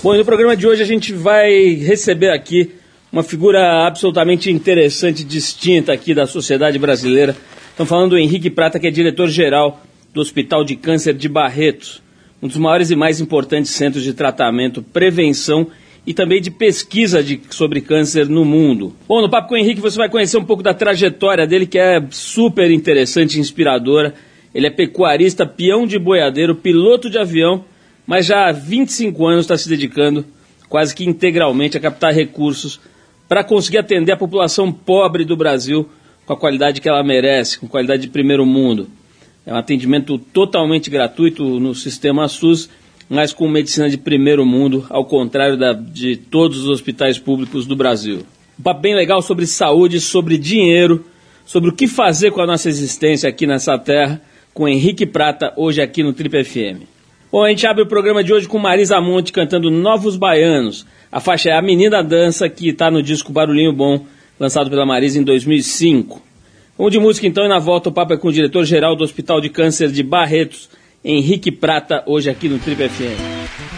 Bom, no programa de hoje a gente vai receber aqui uma figura absolutamente interessante, distinta aqui da sociedade brasileira. Estamos falando do Henrique Prata, que é diretor-geral do Hospital de Câncer de Barretos, um dos maiores e mais importantes centros de tratamento, prevenção e também de pesquisa de, sobre câncer no mundo. Bom, no Papo com o Henrique você vai conhecer um pouco da trajetória dele, que é super interessante e inspiradora. Ele é pecuarista, peão de boiadeiro, piloto de avião mas já há 25 anos está se dedicando quase que integralmente a captar recursos para conseguir atender a população pobre do Brasil com a qualidade que ela merece, com qualidade de primeiro mundo. É um atendimento totalmente gratuito no sistema SUS, mas com medicina de primeiro mundo, ao contrário da, de todos os hospitais públicos do Brasil. Um papo bem legal sobre saúde, sobre dinheiro, sobre o que fazer com a nossa existência aqui nessa terra, com Henrique Prata, hoje aqui no Trip FM. Bom, a gente abre o programa de hoje com Marisa Monte cantando Novos Baianos. A faixa é A Menina Dança, que está no disco Barulhinho Bom, lançado pela Marisa em 2005. Vamos de música então e na volta o papo é com o diretor-geral do Hospital de Câncer de Barretos, Henrique Prata, hoje aqui no Trip FM.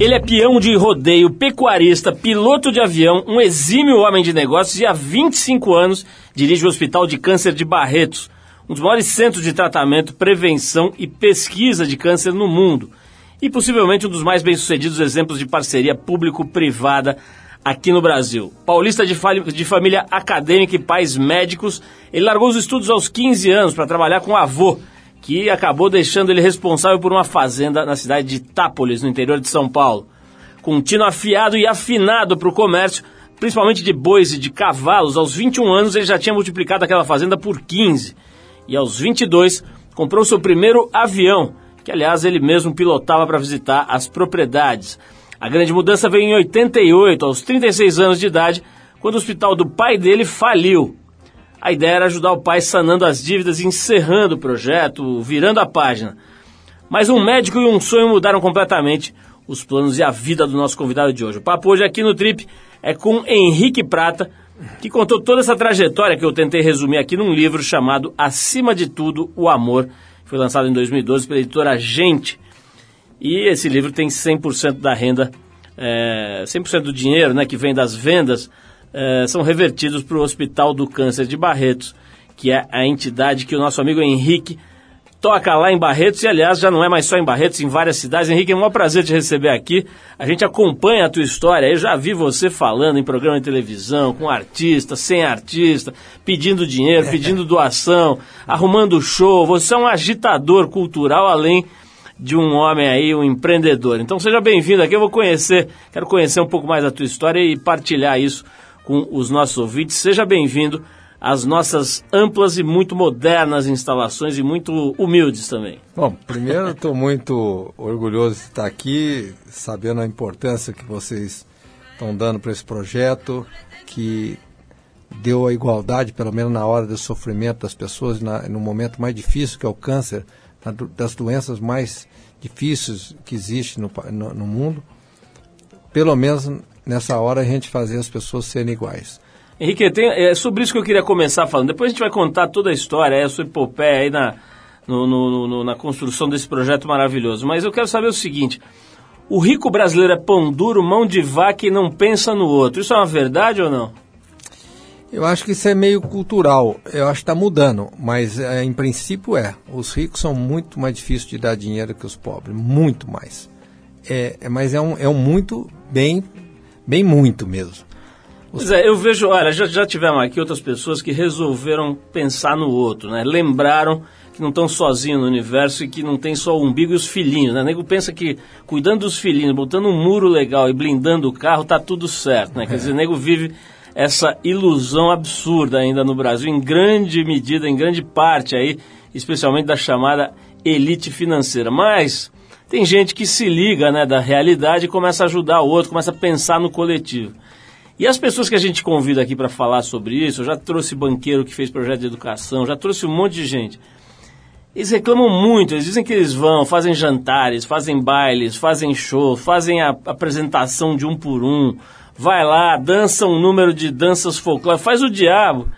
Ele é peão de rodeio, pecuarista, piloto de avião, um exímio homem de negócios e há 25 anos dirige o Hospital de Câncer de Barretos, um dos maiores centros de tratamento, prevenção e pesquisa de câncer no mundo. E possivelmente um dos mais bem-sucedidos exemplos de parceria público-privada aqui no Brasil. Paulista de, de, família acadêmica e pais médicos, ele largou os estudos aos 15 anos para trabalhar com o avô, que acabou deixando ele responsável por uma fazenda na cidade de Itápolis, no interior de São Paulo. Com tino afiado e afinado para o comércio, principalmente de bois e de cavalos, aos 21 anos ele já tinha multiplicado aquela fazenda por 15. E aos 22 comprou seu primeiro avião, que aliás ele mesmo pilotava para visitar as propriedades. A grande mudança veio em 88, aos 36 anos de idade, quando o hospital do pai dele faliu. A ideia era ajudar o pai sanando as dívidas e encerrando o projeto, virando a página. Mas um médico e um sonho mudaram completamente os planos e a vida do nosso convidado de hoje. O papo hoje aqui no Trip é com Henrique Prata, que contou toda essa trajetória que eu tentei resumir aqui num livro chamado Acima de Tudo, o Amor. Foi lançado em 2012 pela editora Gente. E esse livro tem 100% da renda, é, 100% do dinheiro né, que vem das vendas é, são revertidos para o Hospital do Câncer de Barretos, que é a entidade que o nosso amigo Henrique toca lá em Barretos e, aliás, já não é mais só em Barretos, em várias cidades. Henrique, é um prazer te receber aqui. A gente acompanha a tua história. Eu já vi você falando em programa de televisão, com artista, sem artista, pedindo dinheiro, pedindo doação, arrumando show. Você é um agitador cultural, além de um homem aí, um empreendedor. Então seja bem-vindo aqui. Eu vou conhecer, quero conhecer um pouco mais da tua história e partilhar isso com os nossos ouvintes. Seja bem-vindo as nossas amplas e muito modernas instalações e muito humildes também. Bom, primeiro estou muito orgulhoso de estar aqui, sabendo a importância que vocês estão dando para esse projeto, que deu a igualdade, pelo menos na hora do sofrimento das pessoas, na, no momento mais difícil que é o câncer, das doenças mais difíceis que existem no, no, no mundo, pelo menos nessa hora a gente fazer as pessoas serem iguais. Henrique, tem, é sobre isso que eu queria começar falando. Depois a gente vai contar toda a história, é, a sua epopeia aí na, no, no, no, na construção desse projeto maravilhoso. Mas eu quero saber o seguinte: o rico brasileiro é pão duro, mão de vaca e não pensa no outro. Isso é uma verdade ou não? Eu acho que isso é meio cultural. Eu acho que está mudando, mas é, em princípio é. Os ricos são muito mais difíceis de dar dinheiro que os pobres, muito mais. É, é mas é um, é um muito bem, bem muito mesmo. Pois é, eu vejo, olha, já, já tivemos aqui outras pessoas que resolveram pensar no outro, né? Lembraram que não estão sozinhos no universo e que não tem só o umbigo e os filhinhos, né? O nego pensa que cuidando dos filhinhos, botando um muro legal e blindando o carro, tá tudo certo, né? Quer dizer, o nego vive essa ilusão absurda ainda no Brasil, em grande medida, em grande parte aí, especialmente da chamada elite financeira. Mas tem gente que se liga, né, da realidade e começa a ajudar o outro, começa a pensar no coletivo. E as pessoas que a gente convida aqui para falar sobre isso, eu já trouxe banqueiro que fez projeto de educação, já trouxe um monte de gente. Eles reclamam muito, eles dizem que eles vão, fazem jantares, fazem bailes, fazem show, fazem a apresentação de um por um, vai lá, dança um número de danças folclóricas, faz o diabo.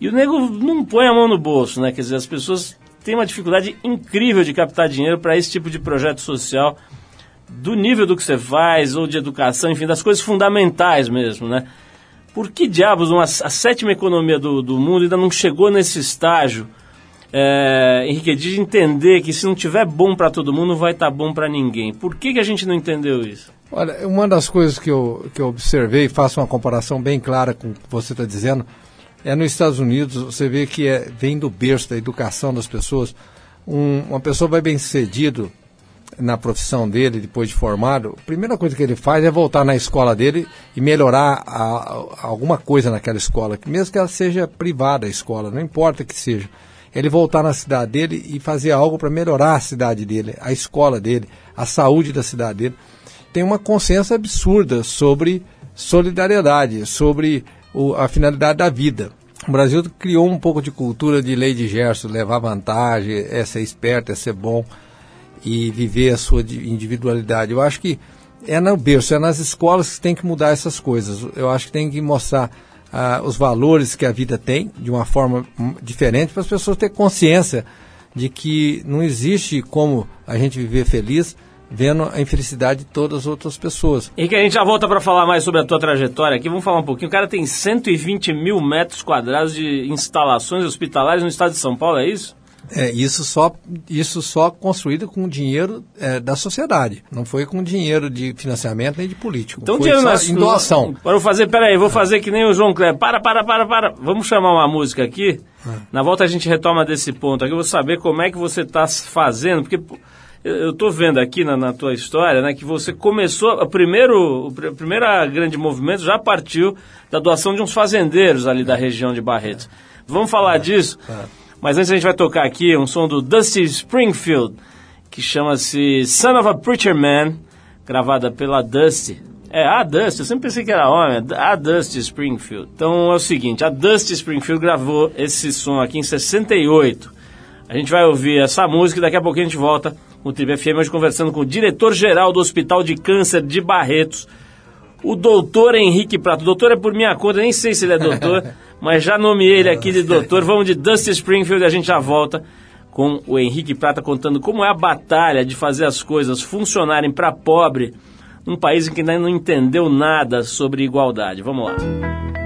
E o nego não põe a mão no bolso, né? Quer dizer, as pessoas têm uma dificuldade incrível de captar dinheiro para esse tipo de projeto social do nível do que você faz, ou de educação, enfim, das coisas fundamentais mesmo, né? Por que diabos uma, a sétima economia do, do mundo ainda não chegou nesse estágio, é, Henrique, de entender que se não tiver bom para todo mundo, não vai estar tá bom para ninguém? Por que, que a gente não entendeu isso? Olha, uma das coisas que eu, que eu observei, faço uma comparação bem clara com o que você está dizendo, é nos Estados Unidos, você vê que é, vem do berço da educação das pessoas. Um, uma pessoa vai bem sucedido na profissão dele, depois de formado, a primeira coisa que ele faz é voltar na escola dele e melhorar a, a, alguma coisa naquela escola, mesmo que ela seja privada a escola, não importa que seja. Ele voltar na cidade dele e fazer algo para melhorar a cidade dele, a escola dele, a saúde da cidade dele. Tem uma consciência absurda sobre solidariedade, sobre o, a finalidade da vida. O Brasil criou um pouco de cultura de lei de Gerson, levar vantagem, é ser esperto, é ser bom e viver a sua individualidade. Eu acho que é no berço, é nas escolas que tem que mudar essas coisas. Eu acho que tem que mostrar ah, os valores que a vida tem de uma forma diferente para as pessoas terem consciência de que não existe como a gente viver feliz vendo a infelicidade de todas as outras pessoas. E que a gente já volta para falar mais sobre a tua trajetória aqui. Vamos falar um pouquinho. O cara tem 120 mil metros quadrados de instalações hospitalares no estado de São Paulo, é isso? É, isso só, isso só construído com dinheiro é, da sociedade. Não foi com dinheiro de financiamento nem de político. Então, foi dinheiro nas, em doação. Vou fazer, peraí, vou fazer que nem o João Kleber. Para, para, para, para. Vamos chamar uma música aqui. É. Na volta a gente retoma desse ponto aqui. Eu vou saber como é que você está fazendo, porque eu estou vendo aqui na, na, tua história, né, que você começou, o primeiro, o primeiro grande movimento já partiu da doação de uns fazendeiros ali da região de Barretos. Vamos falar é. disso? É. Mas antes a gente vai tocar aqui um som do Dusty Springfield, que chama-se Son of a Preacher Man, gravada pela Dusty. É, a Dusty, eu sempre pensei que era homem, a Dusty Springfield. Então é o seguinte, a Dusty Springfield gravou esse som aqui em 68. A gente vai ouvir essa música e daqui a pouco a gente volta com o Tribe FM hoje conversando com o diretor-geral do Hospital de Câncer de Barretos, o doutor Henrique Prato. O doutor é por minha conta, nem sei se ele é doutor, mas já nomeei ele aqui de doutor. Vamos de Dusty Springfield e a gente já volta com o Henrique Prata contando como é a batalha de fazer as coisas funcionarem para pobre num país em que ainda não entendeu nada sobre igualdade. Vamos lá.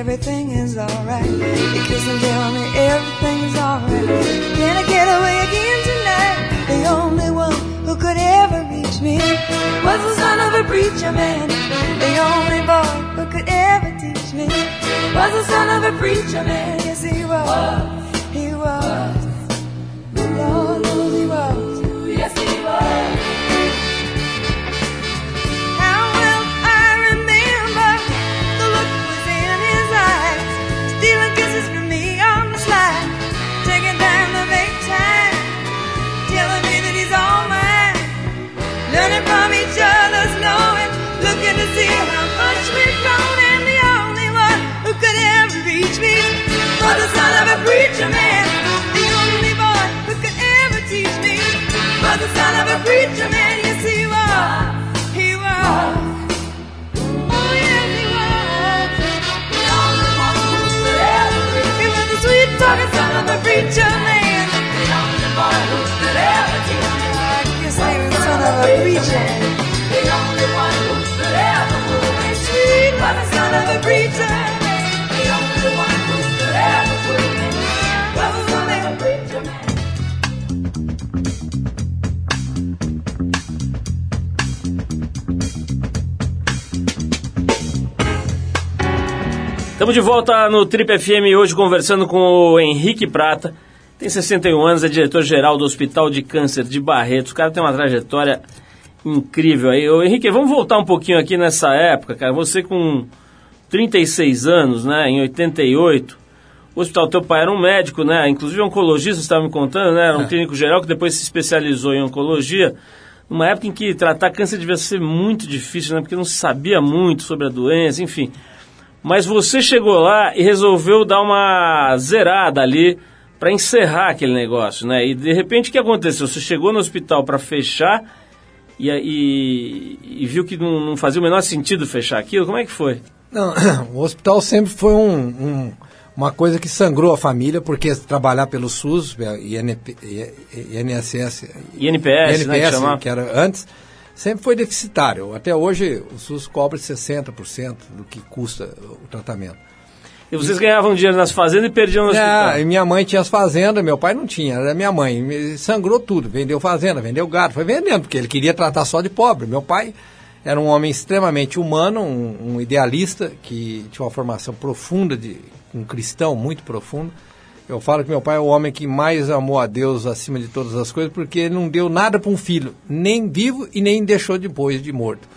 everything is alright. He'd kiss and tell me everything's alright. Can I get away again tonight? The only one who could ever reach me was the son of a preacher man. The only boy who could ever teach me was the son of a preacher man. Yes. He was. Preacher man, the only boy who could ever teach me was the son of a preacher man. Yes, he was. He was. Oh, yes, he was. Me was the sweet talking son of a preacher man. The only boy who could ever teach me. I guess he was the son of a preacher. The Estamos de volta no Trip FM hoje conversando com o Henrique Prata. Tem 61 anos, é diretor-geral do Hospital de Câncer de Barretos. O cara tem uma trajetória incrível aí. Ô, Henrique, vamos voltar um pouquinho aqui nessa época, cara. Você com 36 anos, né, em 88, o hospital teu pai era um médico, né, inclusive oncologista, você estava me contando, né, era um É. clínico geral que depois se especializou em oncologia. Numa época em que tratar câncer devia ser muito difícil, né, porque não se sabia muito sobre a doença, enfim. Mas você chegou lá e resolveu dar uma zerada ali para encerrar aquele negócio, né? E de repente o que aconteceu? Você chegou no hospital para fechar e, e, e viu que não, não fazia o menor sentido fechar aquilo? Como é que foi? Não, o hospital sempre foi um, um- uma coisa que sangrou a família, porque trabalhar pelo SUS, INP, INSS, INPS, né, que chamava? que era antes, sempre foi deficitário. Até hoje o SUS cobre 60% do que custa o tratamento. E vocês ganhavam dinheiro nas fazendas e perdiam no Ah, hospital. e minha mãe tinha as fazendas, meu pai não tinha, era minha mãe. Sangrou tudo, vendeu fazenda, vendeu gado, foi vendendo, porque ele queria tratar só de pobre. Meu pai era um homem extremamente humano, um, um idealista, que tinha uma formação profunda, de um cristão muito profundo. Eu falo que meu pai é o homem que mais amou a Deus acima de todas as coisas, porque ele não deu nada para um filho, nem vivo e nem deixou depois de morto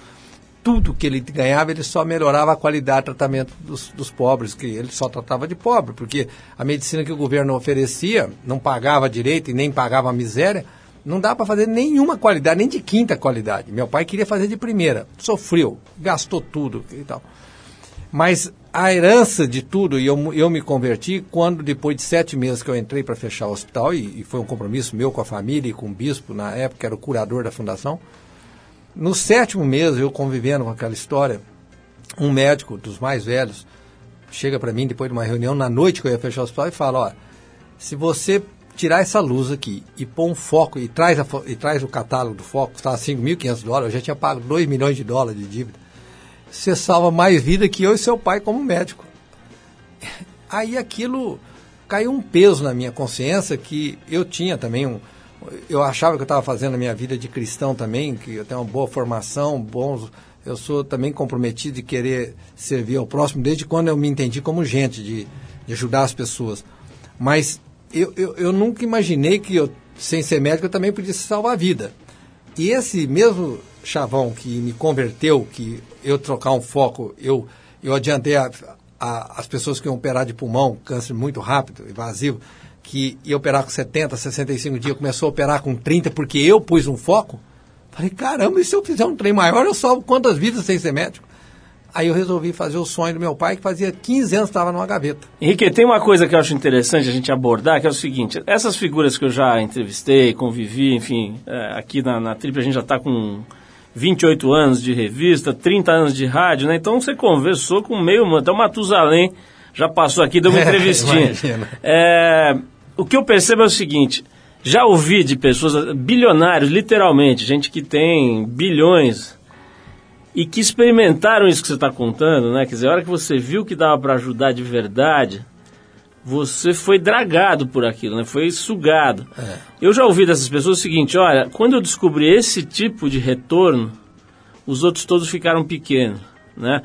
tudo que ele ganhava, ele só melhorava a qualidade de tratamento dos, dos pobres, que ele só tratava de pobre, porque a medicina que o governo oferecia não pagava direito e nem pagava a miséria, não dá para fazer nenhuma qualidade, nem de quinta qualidade. Meu pai queria fazer de primeira, sofreu, gastou tudo e tal. Mas a herança de tudo, e eu, eu me converti quando, depois de sete meses que eu entrei para fechar o hospital, e, e foi um compromisso meu com a família e com o bispo, na época, era o curador da fundação, no sétimo mês, eu convivendo com aquela história, um médico dos mais velhos chega para mim depois de uma reunião na noite que eu ia fechar o hospital e fala: ó, se você tirar essa luz aqui e pôr um foco e traz, a e traz o catálogo do foco, está 5.500 dólares, eu já tinha pago 2 milhões de dólares de dívida, você salva mais vida que eu e seu pai como médico. Aí aquilo caiu um peso na minha consciência que eu tinha também um. Eu achava que eu estava fazendo a minha vida de cristão também, que eu tenho uma boa formação, bons. Eu sou também comprometido de querer servir ao próximo desde quando eu me entendi como gente, de, de ajudar as pessoas. Mas eu, eu, eu nunca imaginei que eu, sem ser médico, eu também podia salvar a vida. E esse mesmo chavão que me converteu, que eu trocar um foco, eu, eu adiantei a, a, as pessoas que iam operar de pulmão, câncer muito rápido, invasivo, que ia operar com 70, 65 dias, começou a operar com 30 porque eu pus um foco. Falei, caramba, e se eu fizer um trem maior, eu salvo quantas vidas sem ser médico? Aí eu resolvi fazer o sonho do meu pai, que fazia 15 anos estava numa gaveta. Henrique, tem uma coisa que eu acho interessante a gente abordar, que é o seguinte: essas figuras que eu já entrevistei, convivi, enfim, é, aqui na, na Trip a gente já está com 28 anos de revista, 30 anos de rádio, né? Então você conversou com meio, até o Matusalém já passou aqui, deu uma É, entrevistinha. É, o que eu percebo é o seguinte: já ouvi de pessoas, bilionários, literalmente, gente que tem bilhões e que experimentaram isso que você está contando, né? Quer dizer, a hora que você viu que dava para ajudar de verdade, você foi dragado por aquilo, né? Foi sugado. Eu já ouvi dessas pessoas o seguinte: olha, quando eu descobri esse tipo de retorno, os outros todos ficaram pequenos, né?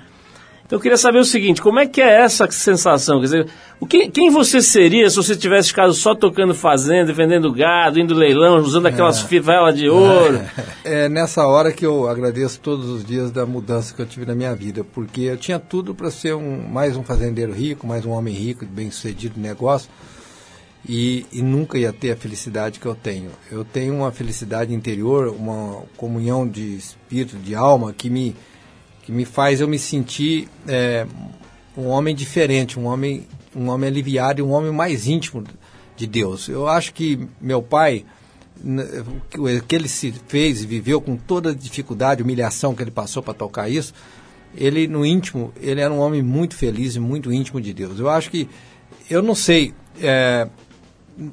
Então eu queria saber o seguinte, como é que é essa sensação? Quer dizer, o que, quem você seria se você tivesse ficado só tocando fazenda, vendendo gado, indo leilão, usando aquelas fivelas de ouro? É nessa hora que eu agradeço todos os dias da mudança que eu tive na minha vida, porque eu tinha tudo para ser um, mais um fazendeiro rico, mais um homem rico, bem sucedido no negócio, e, e nunca ia ter a felicidade que eu tenho. Eu tenho uma felicidade interior, uma comunhão de espírito, de alma, que me, que me faz eu me sentir é, um homem diferente, um homem, um homem aliviado e um homem mais íntimo de Deus. Eu acho que meu pai, o que ele se fez e viveu com toda a dificuldade, humilhação que ele passou para tocar isso, ele no íntimo, ele era um homem muito feliz e muito íntimo de Deus. Eu acho que, eu não sei, é,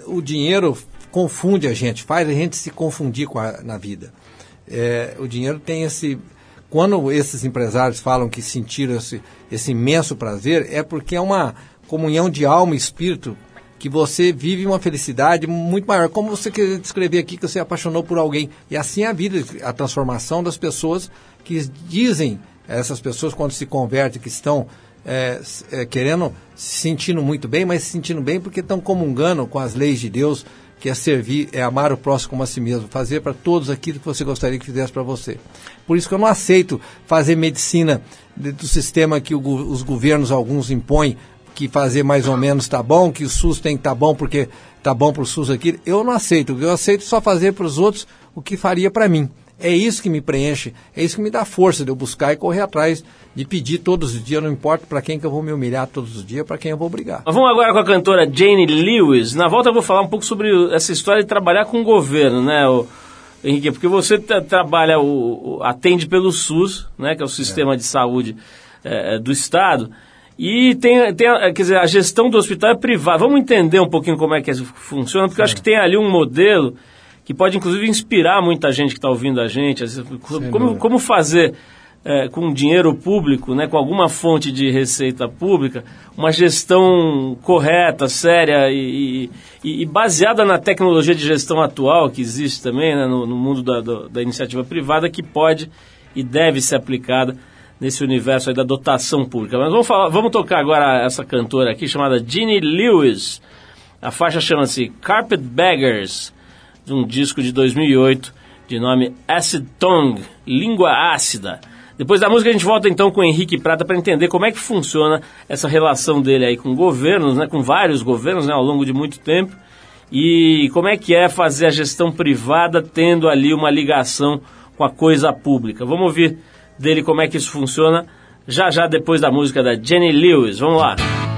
o dinheiro confunde a gente, faz a gente se confundir a, na vida. É, o dinheiro tem esse. Quando esses empresários falam que sentiram esse, esse imenso prazer, é porque é uma comunhão de alma e espírito que você vive uma felicidade muito maior. Como você quer descrever aqui que você apaixonou por alguém. E assim é a vida, a transformação das pessoas que dizem, essas pessoas quando se convertem, que estão é, é, querendo, se sentindo muito bem, mas se sentindo bem porque estão comungando com as leis de Deus, que é servir, é amar o próximo como a si mesmo, fazer para todos aquilo que você gostaria que fizesse para você. Por isso que eu não aceito fazer medicina do sistema que os governos, alguns, impõem, que fazer mais ou menos tá bom, que o SUS tem que tá bom porque tá bom para o SUS aqui. Eu não aceito. Eu aceito só fazer para os outros o que faria para mim. É isso que me preenche, é isso que me dá força de eu buscar e correr atrás, de pedir todos os dias, não importa para quem que eu vou me humilhar todos os dias, para quem eu vou brigar. Mas vamos agora com a cantora Jane Lewis. Na volta eu vou falar um pouco sobre essa história de trabalhar com o governo, né, o, Henrique? Porque você tra- trabalha, o, o- atende pelo SUS, né, que é o sistema de saúde eh, do Estado, e tem, tem a, quer dizer, a gestão do hospital é privada. Vamos entender um pouquinho como é que isso funciona, porque eu acho que tem ali um modelo que pode inclusive inspirar muita gente que está ouvindo a gente. Como, como fazer é, com dinheiro público, né, com alguma fonte de receita pública, uma gestão correta, séria e, e- e baseada na tecnologia de gestão atual que existe também né, no, no mundo da, da iniciativa privada, que pode e deve ser aplicada nesse universo da dotação pública. Mas vamos, falar, vamos tocar agora essa cantora aqui chamada Ginny Lewis. A faixa chama-se Carpetbaggers, de um disco de 2008 de nome Acid Tongue, Língua Ácida. Depois da música a gente volta então com o Henrique Prata para entender como é que funciona essa relação dele aí com governos, né, com vários governos né, ao longo de muito tempo e como é que é fazer a gestão privada tendo ali uma ligação com a coisa pública. Vamos ouvir dele como é que isso funciona já já depois da música da Jenny Lewis. Vamos lá.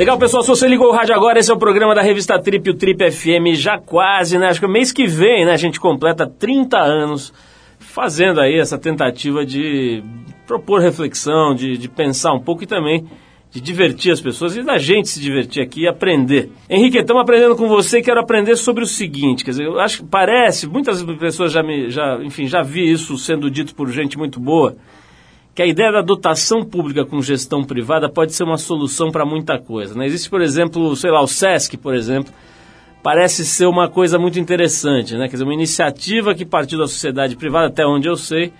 Legal, pessoal, se você ligou o rádio agora, esse é o programa da revista Trip, o Trip FM, já quase, né? Acho que mês que vem, né, a gente completa 30 anos fazendo aí essa tentativa de propor reflexão, de, de pensar um pouco e também de divertir as pessoas e da gente se divertir aqui e aprender. Henrique, estamos aprendendo com você e quero aprender sobre o seguinte, quer dizer, eu acho que parece, muitas pessoas já me, já, enfim, já vi isso sendo dito por gente muito boa, que a ideia da dotação pública com gestão privada pode ser uma solução para muita coisa. Né? Existe, por exemplo, sei lá, o SESC, por exemplo, parece ser uma coisa muito interessante, né? Quer dizer, uma iniciativa que partiu da sociedade privada, até onde eu sei,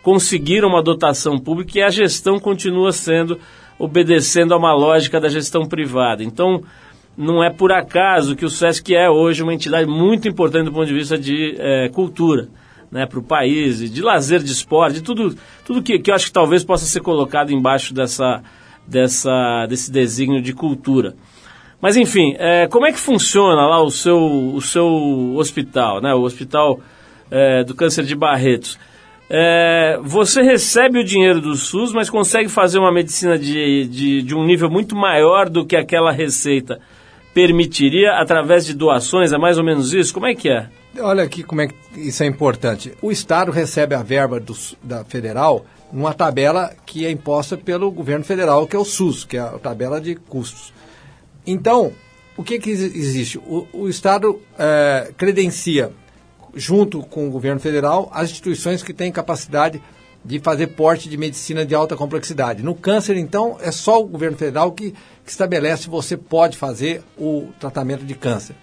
conseguiram uma dotação pública e a gestão continua sendo, obedecendo a uma lógica da gestão privada. Então, não é por acaso que o SESC é hoje uma entidade muito importante do ponto de vista de eh, cultura né, para o país, de lazer, de esporte, de tudo, tudo que, que eu acho que talvez possa ser colocado embaixo dessa, dessa, desse desígnio de cultura. Mas enfim, é, como é que funciona lá o seu, o seu hospital, né, o Hospital é, do Câncer de Barretos? É, você recebe o dinheiro do SUS, mas consegue fazer uma medicina de, de, de um nível muito maior do que aquela receita permitiria através de doações? É mais ou menos isso? Como é que é? Olha aqui como é que isso é importante. O Estado recebe a verba do da federal numa tabela que é imposta pelo governo federal, que é o SUS, que é a tabela de custos. Então, o que, que exi- existe? O, o Estado eh, credencia, junto com o governo federal, as instituições que têm capacidade de fazer porte de medicina de alta complexidade. No câncer, então, é só o governo federal que, que estabelece se você pode fazer o tratamento de câncer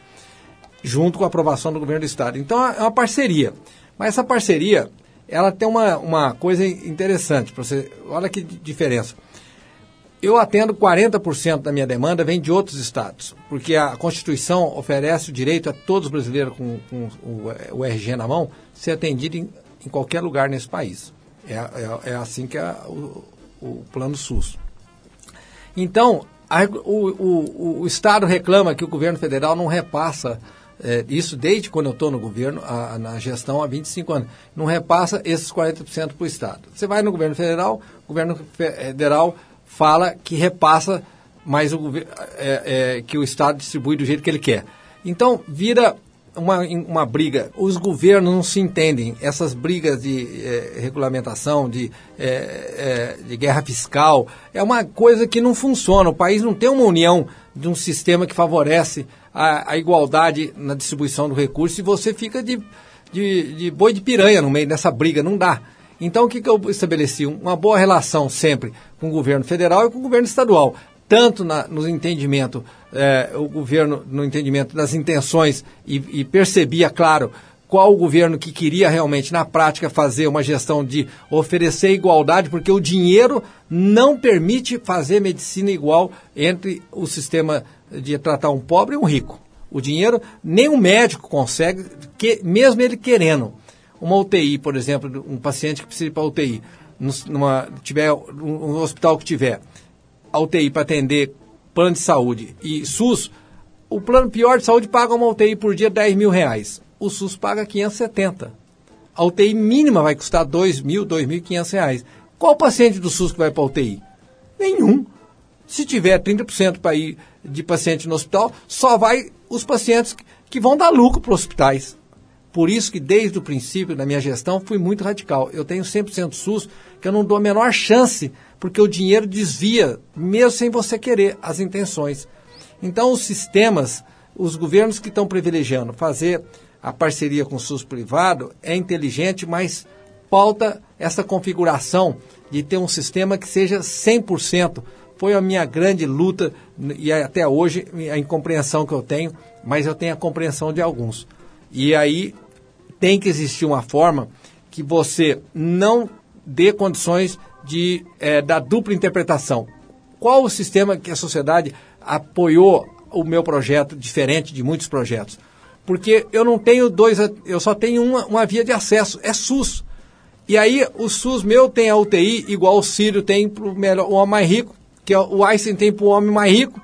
junto com a aprovação do governo do estado. Então é uma parceria. Mas essa parceria, ela tem uma, uma coisa interessante para você. Olha que di- diferença. Eu atendo 40% da minha demanda vem de outros estados, porque a Constituição oferece o direito a todos os brasileiros com, com o, o RG na mão ser atendido em, em qualquer lugar nesse país. É, é, é assim que é o, o plano SUS. Então, a- o, o- o Estado reclama que o governo federal não repassa, eh, isso desde quando eu estou no governo, a- na gestão há 25 anos, não repassa esses 40% para o Estado. Você vai no governo federal, o governo federal fala que repassa, mas o, é, é, que o Estado distribui do jeito que ele quer. Então, vira uma, uma briga. Os governos não se entendem. Essas brigas de eh, regulamentação, de, eh, de guerra fiscal, é uma coisa que não funciona. O país não tem uma união de um sistema que favorece a, a igualdade na distribuição do recurso e você fica de, de, de boi de piranha no meio dessa briga. Não dá. Então, o que, que eu estabeleci? Uma boa relação sempre com o governo federal e com o governo estadual tanto na, no entendimento, eh, o governo no entendimento das intenções e, e percebia, claro, qual o governo que queria realmente, na prática, fazer uma gestão de oferecer igualdade, porque o dinheiro não permite fazer medicina igual entre o sistema de tratar um pobre e um rico. O dinheiro, nem um médico consegue, que, mesmo ele querendo. Uma UTI, por exemplo, um paciente que precisa ir para a UTI, numa, tiver, um hospital que tiver a UTI para atender plano de saúde e SUS, o plano pior de saúde paga uma UTI por dia 10 mil reais. O SUS paga 570. A UTI mínima vai custar 2 mil, 2.500 reais. Qual paciente do SUS que vai para a UTI? Nenhum. Se tiver 30% para ir de paciente no hospital, só vai os pacientes que vão dar lucro para os hospitais. Por isso que desde o princípio da minha gestão fui muito radical. Eu tenho 100% SUS, que eu não dou a menor chance, porque o dinheiro desvia, mesmo sem você querer, as intenções. Então os sistemas os governos que estão privilegiando fazer a parceria com o SUS privado é inteligente, mas pauta essa configuração de ter um sistema que seja 100%. Foi a minha grande luta e até hoje a incompreensão que eu tenho, mas eu tenho a compreensão de alguns. E aí tem que existir uma forma que você não dê condições de eh, da dupla interpretação. Qual o sistema que a sociedade apoiou o meu projeto diferente de muitos projetos? Porque eu não tenho dois, eu só tenho uma, uma via de acesso, é SUS. E aí o SUS meu tem a UTI igual o Sírio tem para o homem mais rico, que é o Einstein tem para o homem mais rico.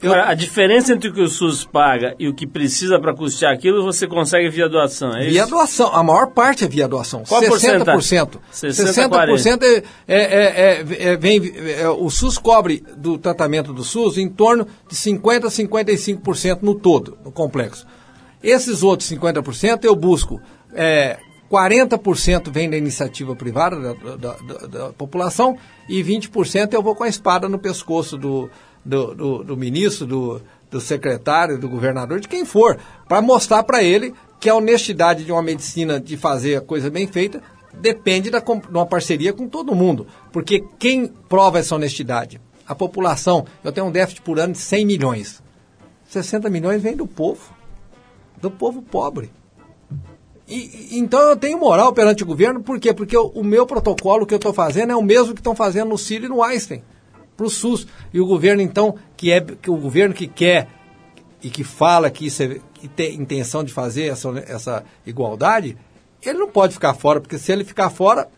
Eu- Agora, a diferença entre o que o SUS paga e o que precisa para custear aquilo, você consegue via doação, é Via isso? doação, a maior parte é via doação. Qual 60%. 60%, 60% é, é, é, é, vem, é, o SUS cobre do tratamento do SUS em torno de 50% a 55% no todo, no complexo. Esses outros 50% eu busco. É, 40% vem da iniciativa privada da, da- da- da população e 20% eu vou com a espada no pescoço do, do, do- do ministro, do, do secretário, do governador, de quem for, para mostrar para ele que a honestidade de uma medicina de fazer a coisa bem feita depende da, de uma parceria com todo mundo. Porque quem prova essa honestidade? A população. Eu tenho um déficit por ano de 100 milhões. 60 milhões vem do povo, do povo pobre. E, então eu tenho moral perante o governo, por quê? Porque o, o meu protocolo que eu estou fazendo é o mesmo que estão fazendo no Círio e no Einstein, para o SUS. E o governo, então, que é que o governo que quer e que fala que, isso é, que tem intenção de fazer essa, essa igualdade, ele não pode ficar fora, porque se ele ficar fora,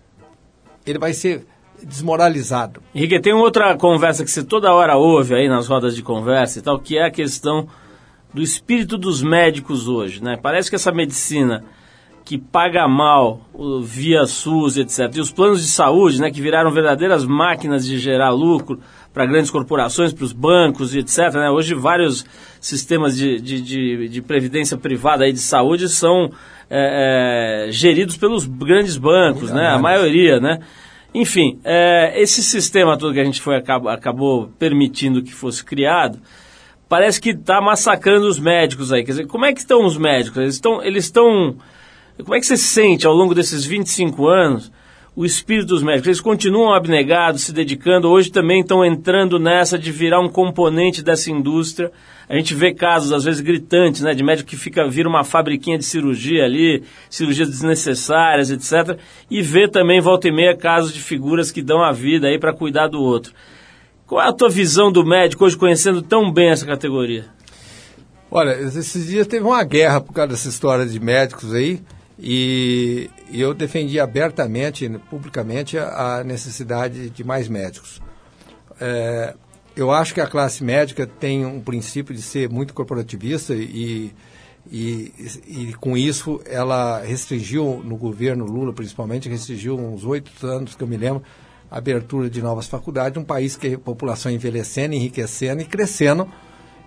ele vai ser desmoralizado. Henrique, tem outra conversa que você toda hora ouve aí nas rodas de conversa e tal, que é a questão do espírito dos médicos hoje, né? Parece que essa medicina que paga mal via SUS, etc. E os planos de saúde, né, que viraram verdadeiras máquinas de gerar lucro para grandes corporações, para os bancos e etc. né? Hoje vários sistemas de, de, de, de previdência privada aí de saúde são é, é, geridos pelos grandes bancos, né? A maioria, né? Enfim, é, esse sistema todo que a gente foi, acab- acabou permitindo que fosse criado, parece que está massacrando os médicos aí. Quer dizer, como é que estão os médicos? Eles estão. Eles estão como é que você sente ao longo desses 25 anos o espírito dos médicos? Eles continuam abnegados, se dedicando, hoje também estão entrando nessa de virar um componente dessa indústria. A gente vê casos, às vezes, gritantes, né, de médico que fica, vira uma fabriquinha de cirurgia ali, cirurgias desnecessárias, etc. E vê também, volta e meia, casos de figuras que dão a vida aí para cuidar do outro. Qual é a tua visão do médico hoje, conhecendo tão bem essa categoria? Olha, esses dias teve uma guerra por causa dessa história de médicos aí, e, eu defendi abertamente, publicamente, a, necessidade de mais médicos. É, eu acho que a classe médica tem um princípio de ser muito corporativista e, e, e com isso ela restringiu, no governo Lula principalmente, restringiu uns oito anos, que eu me lembro, a abertura de novas faculdades, um país que a população envelhecendo, enriquecendo e crescendo,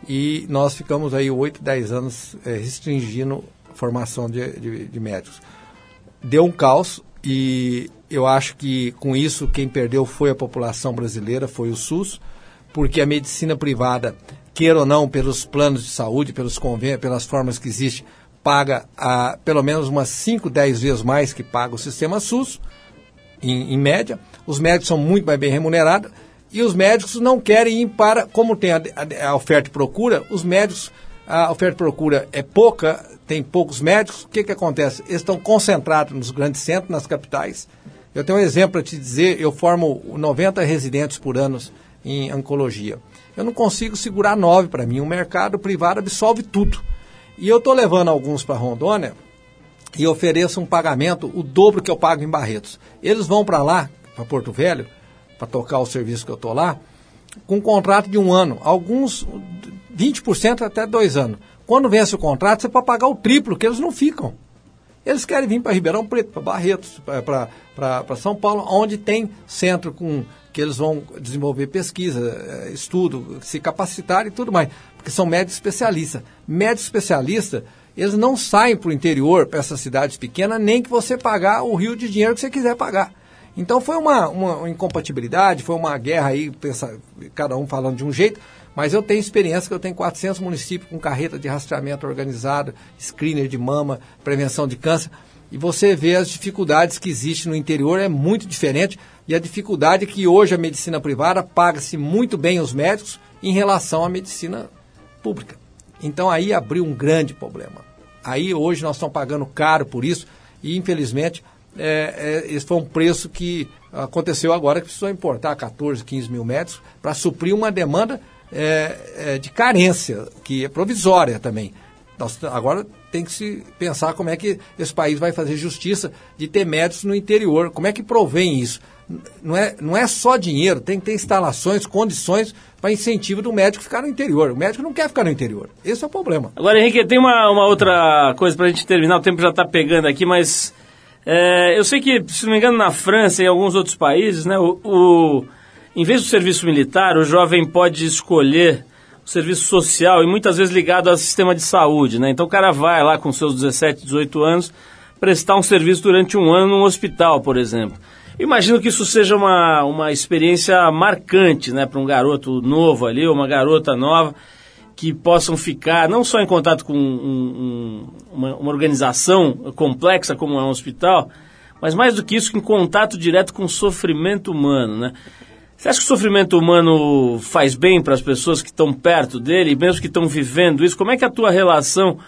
e nós ficamos aí oito, dez anos eh, restringindo formação de, de, de médicos. Deu um caos e eu acho que com isso quem perdeu foi a população brasileira, foi o SUS, porque a medicina privada, queira ou não, pelos planos de saúde, pelos convênios, pelas formas que existe, paga a, pelo menos umas 5, 10 vezes mais que paga o sistema SUS, em, em média. Os médicos são muito mais bem remunerados e os médicos não querem ir para, como tem a, a- a oferta e procura, os médicos, a oferta e procura é pouca, tem poucos médicos, o que, que acontece? Eles estão concentrados nos grandes centros, nas capitais. Eu tenho um exemplo para te dizer, eu formo 90 residentes por ano em oncologia. Eu não consigo segurar nove para mim, o mercado privado absolve tudo. E eu estou levando alguns para Rondônia, e ofereço um pagamento, o dobro que eu pago em Barretos. Eles vão para lá, para Porto Velho, para tocar o serviço que eu estou lá, com um contrato de um ano. Alguns, 20% até dois anos. Quando vence o contrato, você pode pagar o triplo, que eles não ficam. Eles querem vir para Ribeirão Preto, para Barretos, para São Paulo, onde tem centro com que eles vão desenvolver pesquisa, eh, estudo, se capacitar e tudo mais, porque são médicos especialistas. Médicos especialistas, eles não saem para o interior, para essas cidades pequenas, nem que você pagar o rio de dinheiro que você quiser pagar. Então foi uma, uma incompatibilidade, foi uma guerra aí, pensa, cada um falando de um jeito, Mas eu tenho experiência que eu tenho 400 municípios com carreta de rastreamento organizado, screener de mama, prevenção de câncer. E você vê as dificuldades que existem no interior, é muito diferente. E a dificuldade é que hoje a medicina privada paga-se muito bem os médicos em relação à medicina pública. Então aí abriu um grande problema. Aí hoje nós estamos pagando caro por isso e infelizmente é, é, esse foi um preço que aconteceu agora que precisou importar 14, 15 mil metros para suprir uma demanda é, é, de carência, que é provisória também. Nós, agora tem que se pensar como é que esse país vai fazer justiça de ter médicos no interior. Como é que provém isso? Não é, não é só dinheiro, tem que ter instalações, condições para incentivo do médico ficar no interior. O médico não quer ficar no interior. Esse é o problema. Agora, Henrique, tem uma, uma outra coisa para a gente terminar, o tempo já está pegando aqui, mas é, eu sei que, se não me engano, na França e em alguns outros países, né, o, o, em vez do serviço militar, o jovem pode escolher o serviço social e muitas vezes ligado ao sistema de saúde. Né? Então o cara vai lá com seus 17, 18 anos prestar um serviço durante um ano num hospital, por exemplo. Imagino que isso seja uma, uma experiência marcante né, para um garoto novo ali, ou uma garota nova, que possam ficar não só em contato com um, um, uma, uma, organização complexa como é um hospital, mas mais do que isso, em contato direto com o sofrimento humano. Né? Você acha que o sofrimento humano faz bem para as pessoas que estão perto dele, mesmo que estão vivendo isso? Como é que é a tua relação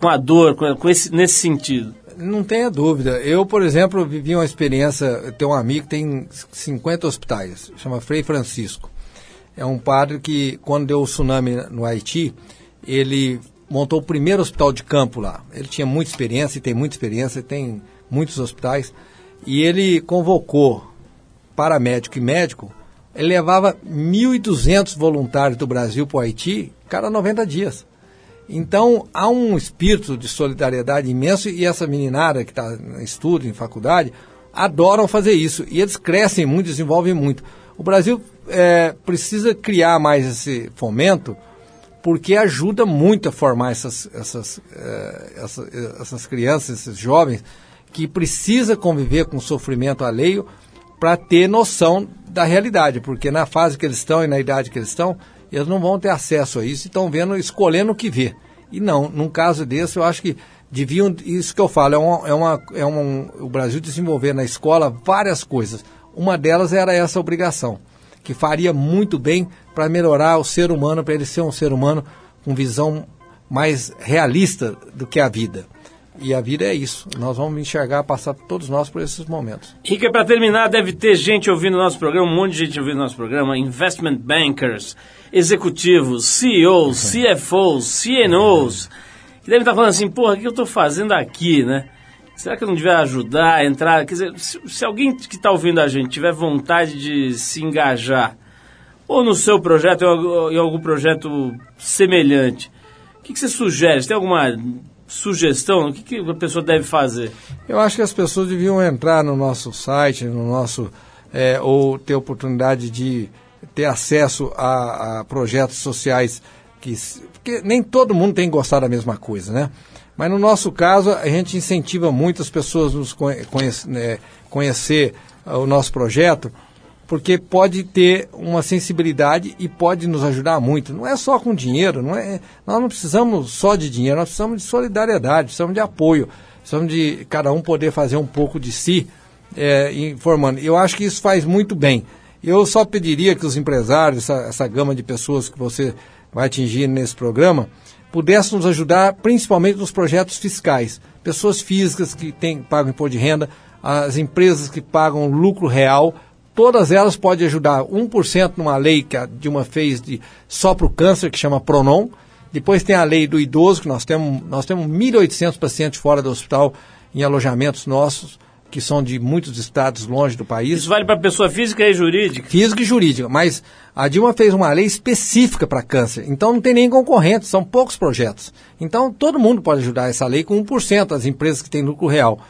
com a dor, com, esse, nesse sentido? Não tenha dúvida. Eu, por exemplo, vivi uma experiência, tenho um amigo que tem 50 hospitais, chama Frei Francisco. É um padre que, quando deu o tsunami no Haiti, ele montou o primeiro hospital de campo lá. Ele tinha muita experiência, e tem muita experiência, tem muitos hospitais, e ele convocou paramédico e médico, ele levava 1.200 voluntários do Brasil para o Haiti, cada 90 dias. Então, há um espírito de solidariedade imenso e essa meninada que está em estudo, em faculdade, adoram fazer isso. E eles crescem muito, desenvolvem muito. O Brasil é, precisa criar mais esse fomento porque ajuda muito a formar essas, essas, é, essas, essas crianças, esses jovens, que precisa conviver com o sofrimento alheio para ter noção da realidade, porque na fase que eles estão e na idade que eles estão, eles não vão ter acesso a isso e estão vendo, escolhendo o que ver. E não, num caso desse, eu acho que deviam, isso que eu falo, é, uma, é, uma, é um, o Brasil desenvolver na escola várias coisas. Uma delas era essa obrigação, que faria muito bem para melhorar o ser humano, para ele ser um ser humano com visão mais realista do que a vida. E a vida é isso. Nós vamos enxergar, passar todos nós por esses momentos. Rica, para terminar, deve ter gente ouvindo nosso programa, um monte de gente ouvindo nosso programa, investment bankers, executivos, CEOs, CFOs, CNOs, que devem estar falando assim, porra, o que eu estou fazendo aqui, né? Será que eu não devia ajudar a entrar? Quer dizer, se, se alguém que está ouvindo a gente tiver vontade de se engajar, ou no seu projeto, ou em algum projeto semelhante, o que, que você sugere? Você tem alguma sugestão? O que, que a pessoa deve fazer? Eu acho que as pessoas deviam entrar no nosso site, no nosso é, ou ter oportunidade de ter acesso a, a projetos sociais que porque nem todo mundo tem gostar da mesma coisa, né? Mas no nosso caso a gente incentiva muito as pessoas nos conhece, né, conhecer o nosso projeto porque pode ter uma sensibilidade e pode nos ajudar muito. Não é só com dinheiro, não é, nós não precisamos só de dinheiro, nós precisamos de solidariedade, precisamos de apoio, precisamos de cada um poder fazer um pouco de si é, informando. Eu acho que isso faz muito bem. Eu só pediria que os empresários, essa, essa gama de pessoas que você vai atingir nesse programa, pudessem nos ajudar principalmente nos projetos fiscais. Pessoas físicas que têm, pagam imposto de renda, as empresas que pagam lucro real todas elas podem ajudar 1% numa lei que a Dilma fez de, só para o câncer, que chama Pronon. Depois tem a lei do idoso, que nós temos, nós temos 1.800 pacientes fora do hospital em alojamentos nossos, que são de muitos estados longe do país. Isso vale para pessoa física e jurídica? Física e jurídica, mas a Dilma fez uma lei específica para câncer, então não tem nem concorrente, são poucos projetos. Então todo mundo pode ajudar essa lei com 1%, as empresas que têm lucro real.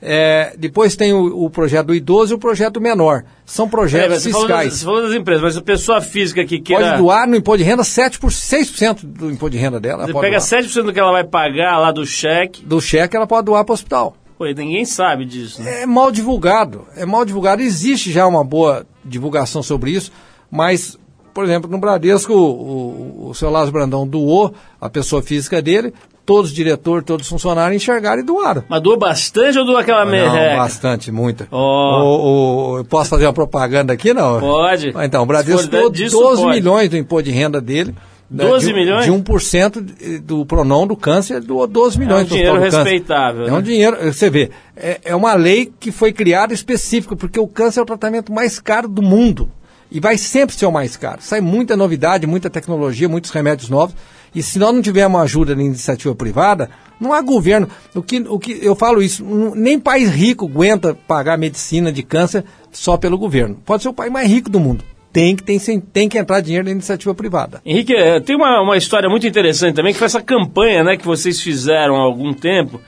É, depois tem o, o, projeto do idoso e o projeto menor. São projetos é, você fiscais. Falou das, você falou das empresas, mas a pessoa física que queira... Pode doar no imposto de renda 7 por, 6% do imposto de renda dela. Você pega doar. 7% do que ela vai pagar lá do cheque... Do cheque ela pode doar para o hospital. Pô, ninguém sabe disso. Né? É mal divulgado. É mal divulgado. Existe já uma boa divulgação sobre isso, mas por exemplo, no Bradesco, o, o, o seu Lázaro Brandão doou a pessoa física dele, todos os diretores, todos os funcionários enxergaram e doaram. Mas doou bastante ou doou aquela Não, merreca? bastante, muita. Ó. O- o- eu posso fazer uma propaganda aqui, não? Pode. Ah, Então, o Bradesco doou disso, 12 pode. milhões do imposto de renda dele. né, 12 de, milhões? De 1% de- do pronom do câncer, doou 12 milhões. É um dinheiro respeitável, É né? um dinheiro, você vê, é, é uma lei que foi criada específica, porque o câncer é o tratamento mais caro do mundo. E vai sempre ser o mais caro. Sai muita novidade, muita tecnologia, muitos remédios novos. E se nós não tivermos ajuda da iniciativa privada, não há governo. O que, o que eu falo isso, nem país rico aguenta pagar medicina de câncer só pelo governo. Pode ser o país mais rico do mundo. Tem que, tem, tem que entrar dinheiro na iniciativa privada. Henrique, eh, tem uma, uma história muito interessante também, que foi essa campanha né, que vocês fizeram há algum tempo,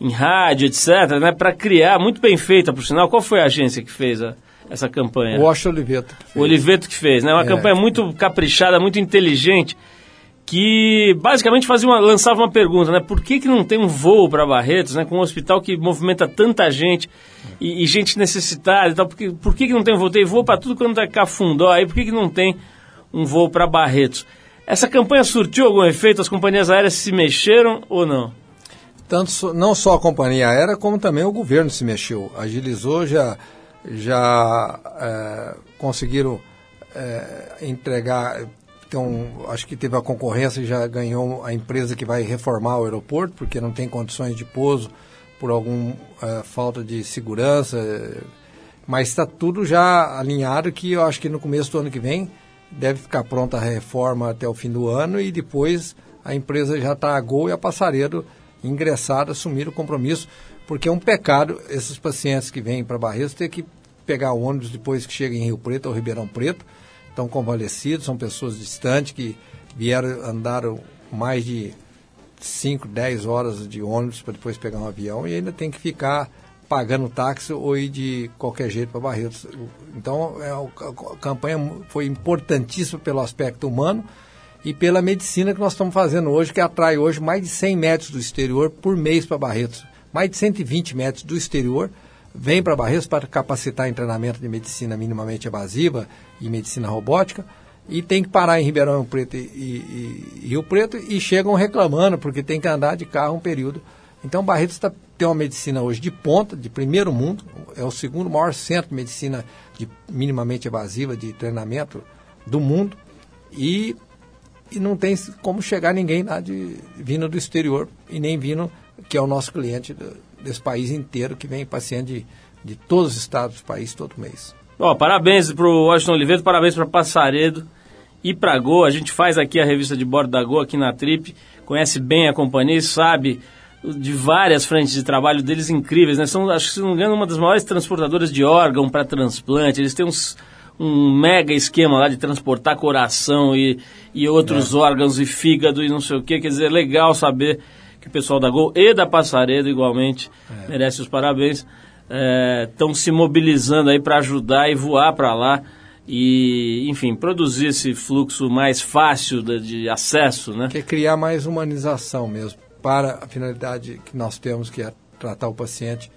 em rádio, etc., né, para criar, muito bem feita, por sinal. Qual foi a agência que fez a- essa campanha? O Washington Oliveto. O Oliveto que fez, né? Uma É. campanha muito caprichada, muito inteligente, que basicamente fazia uma, lançava uma pergunta, né? Por que, que não tem um voo para Barretos, né? Com um hospital que movimenta tanta gente e, e gente necessitada e tal. Por que, por que, que não tem um voo? Tem voo para tudo quanto é cafundó aí, por que, que não tem um voo para Barretos? Essa campanha surtiu algum efeito? As companhias aéreas se mexeram ou não? Tanto não só a companhia aérea, como também o governo se mexeu. Agilizou, já, já é, conseguiram é, entregar. Então, acho que teve a concorrência e já ganhou a empresa que vai reformar o aeroporto, porque não tem condições de pouso por alguma falta de segurança. é, Mas está tudo já alinhado que eu acho que no começo do ano que vem deve ficar pronta a reforma até o fim do ano e depois a empresa já está a Gol e a Passaredo ingressada, assumir o compromisso, porque é um pecado esses pacientes que vêm para Barreiros ter que pegar o ônibus depois que chegam em Rio Preto ou Ribeirão Preto, estão convalescidos, são pessoas distantes que vieram, andaram mais de 5, 10 horas de ônibus para depois pegar um avião e ainda tem que ficar pagando táxi ou ir de qualquer jeito para Barretos. Então, é, a, campanha foi importantíssima pelo aspecto humano e pela medicina que nós estamos fazendo hoje, que atrai hoje mais de 100 médicos do exterior por mês para Barretos. Mais de 120 médicos do exterior vêm para Barretos para capacitar em treinamento de medicina minimamente evasiva e medicina robótica e tem que parar em Ribeirão Preto e, e- e Rio Preto e chegam reclamando porque tem que andar de carro um período. Então Barretos está tem uma medicina hoje de ponta, de primeiro mundo, é o segundo maior centro de medicina de minimamente evasiva de treinamento do mundo e, e não tem como chegar ninguém lá de vindo do exterior e nem vindo que é o nosso cliente do- desse país inteiro que vem paciente de, de todos os estados do país todo mês. Ó, parabéns pro Washington Oliveira, parabéns para Passaredo e pra Go. A gente faz aqui a revista de bordo da Go aqui na Trip, conhece bem a companhia e sabe de várias frentes de trabalho deles incríveis, né? São, acho que se não me engano, uma das maiores transportadoras de órgão para transplante. Eles têm uns, um mega esquema lá de transportar coração e, e outros órgãos e fígado e não sei o que. Quer dizer, é legal saber que o pessoal da Gol e da Passaredo igualmente merece os parabéns. Estão se mobilizando aí para ajudar e voar para lá e, enfim, produzir esse fluxo mais fácil de, de acesso, né? que é criar mais humanização mesmo para a finalidade que nós temos, que é tratar o paciente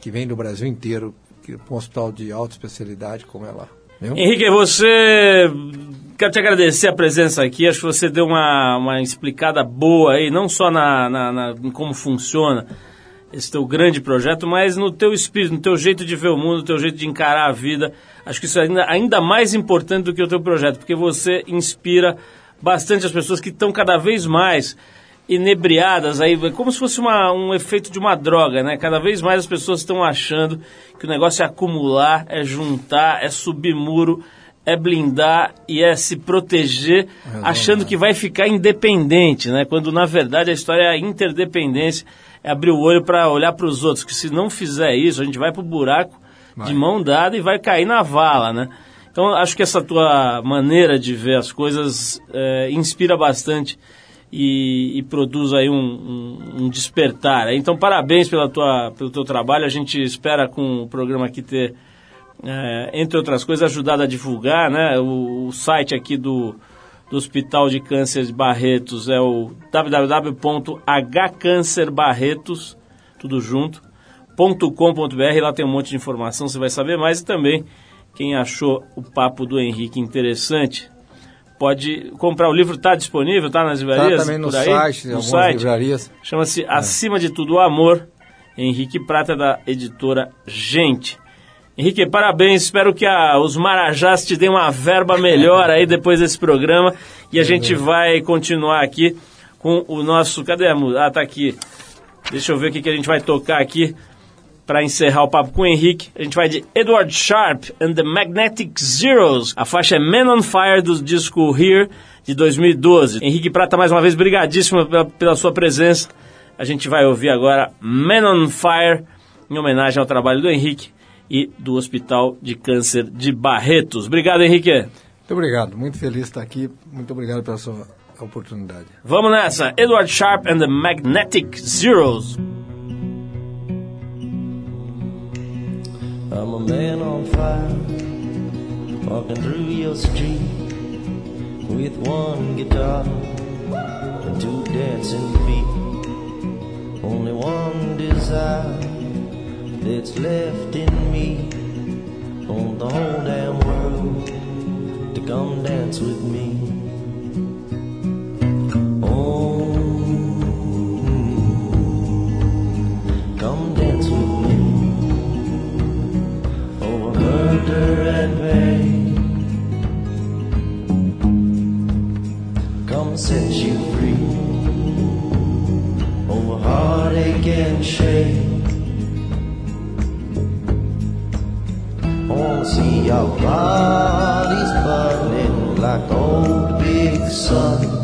que vem do Brasil inteiro para um hospital de alta especialidade como é lá. Viu? Henrique, você. Quero te agradecer a presença aqui. Acho que você deu uma, uma explicada boa aí, não só na, na, na- em como funciona esse teu grande projeto, mas no teu espírito, no teu jeito de ver o mundo, no teu jeito de encarar a vida. Acho que isso é ainda, ainda mais importante do que o teu projeto, porque você inspira bastante as pessoas que estão cada vez mais inebriadas aí, como se fosse uma, um efeito de uma droga, né? Cada vez mais as pessoas estão achando que o negócio é acumular, é juntar, é subir muro, é blindar e é se proteger, achando que vai ficar independente, né? Quando na verdade a história é a interdependência, é abrir o olho para olhar para os outros, que se não fizer isso, a gente vai para o buraco de mão dada e vai cair na vala, né? Então acho que essa tua maneira de ver as coisas é, inspira bastante e, e produz aí um, um- um despertar. Então parabéns pela tua, pelo teu trabalho. A gente espera com o programa aqui ter, é, entre outras coisas, ajudado a divulgar, né? O, o site aqui do, do Hospital de Câncer de Barretos é o www.hcancerbarretos, tudo junto, .com.br, lá tem um monte de informação, você vai saber mais e também quem achou o papo do Henrique interessante, pode comprar. O livro está disponível, está nas livrarias? também no site, no algumas site. livrarias. Chama-se Acima de Tudo o Amor, Henrique Prata, da editora Gente. Henrique, parabéns. Espero que a- os Marajás te deem uma verba melhor aí depois desse programa. E a gente vai continuar aqui com o nosso. Cadê a música? Ah, tá aqui. Deixa eu ver o que, que a gente vai tocar aqui para encerrar o papo com o Henrique. A gente vai de Edward Sharp and the Magnetic Zeros. A faixa é Man on Fire do disco Here de 2012. Henrique Prata, mais uma vez, brigadíssimo pela, pela sua presença. A gente vai ouvir agora Man on Fire em homenagem ao trabalho do Henrique e do Hospital de Câncer de Barretos. Obrigado, Henrique. Muito obrigado, muito feliz de estar aqui. Muito obrigado pela sua oportunidade. Vamos nessa. Edward Sharp and the Magnetic Zeros. I'm a man on fire, walking through your street with one guitar and two dancing feet. Only one desire that's left in me on the whole damn world to come dance with me. Set you free over heartache and shame. I see our bodies burning like old big sun.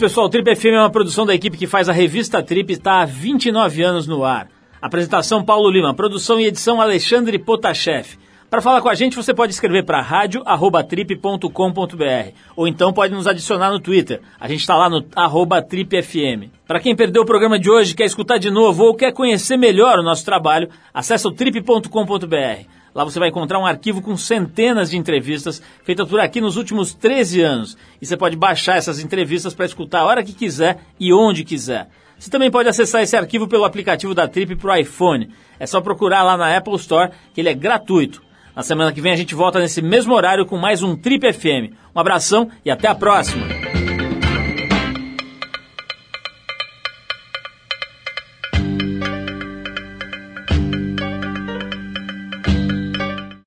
Isso, pessoal. O Trip FM é uma produção da equipe que faz a revista Trip e está há 29 anos no ar. Apresentação Paulo Lima, produção e edição Alexandre Potashev. Para falar com a gente, você pode escrever para rádio@trip.com.br ou então pode nos adicionar no Twitter. A gente está lá no tripfm. Para quem perdeu o programa de hoje, quer escutar de novo ou quer conhecer melhor o nosso trabalho, acesse o trip.com.br. Lá você vai encontrar um arquivo com centenas de entrevistas feitas por aqui nos últimos 13 anos. E você pode baixar essas entrevistas para escutar a hora que quiser e onde quiser. Você também pode acessar esse arquivo pelo aplicativo da Trip para o iPhone. É só procurar lá na Apple Store, que ele é gratuito. Na semana que vem a gente volta nesse mesmo horário com mais um Trip FM. Um abração e até a próxima!